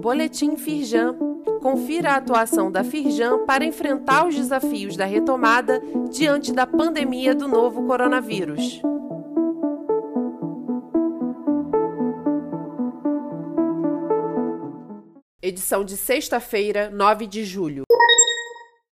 Boletim Firjan. Confira a atuação da Firjan para enfrentar os desafios da retomada diante da pandemia do novo coronavírus. Edição de sexta-feira, 9 de julho.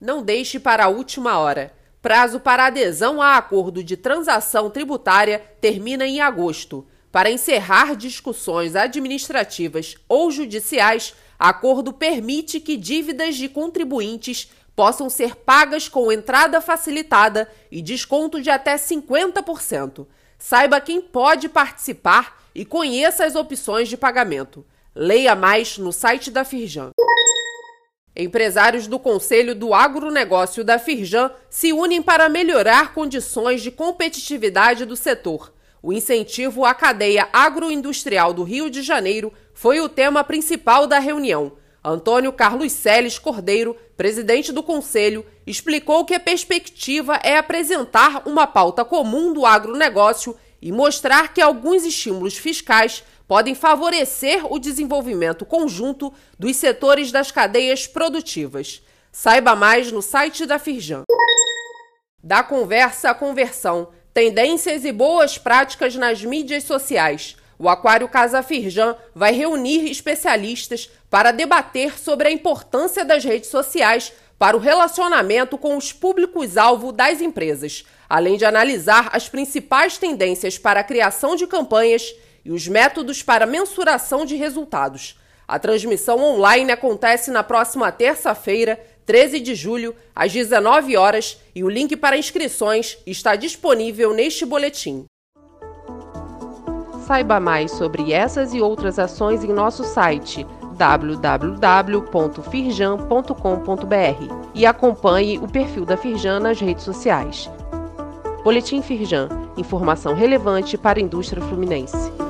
Não deixe para a última hora. Prazo para adesão a acordo de transação tributária termina em agosto. Para encerrar discussões administrativas ou judiciais, acordo permite que dívidas de contribuintes possam ser pagas com entrada facilitada e desconto de até 50%. Saiba quem pode participar e conheça as opções de pagamento. Leia mais no site da Firjan. Empresários do Conselho do Agronegócio da Firjan se unem para melhorar condições de competitividade do setor. O incentivo à cadeia agroindustrial do Rio de Janeiro foi o tema principal da reunião. Antônio Carlos Celes Cordeiro, presidente do Conselho, explicou que a perspectiva é apresentar uma pauta comum do agronegócio e mostrar que alguns estímulos fiscais podem favorecer o desenvolvimento conjunto dos setores das cadeias produtivas. Saiba mais no site da Firjan. Da conversa à conversão, tendências e boas práticas nas mídias sociais. O Aquário Casa Firjan vai reunir especialistas para debater sobre a importância das redes sociais para o relacionamento com os públicos-alvo das empresas, além de analisar as principais tendências para a criação de campanhas e os métodos para mensuração de resultados. A transmissão online acontece na próxima terça-feira, 13 de julho, às 19 horas, e o link para inscrições está disponível neste boletim. Saiba mais sobre essas e outras ações em nosso site www.firjan.com.br e acompanhe o perfil da Firjan nas redes sociais. Boletim Firjan, informação relevante para a indústria fluminense.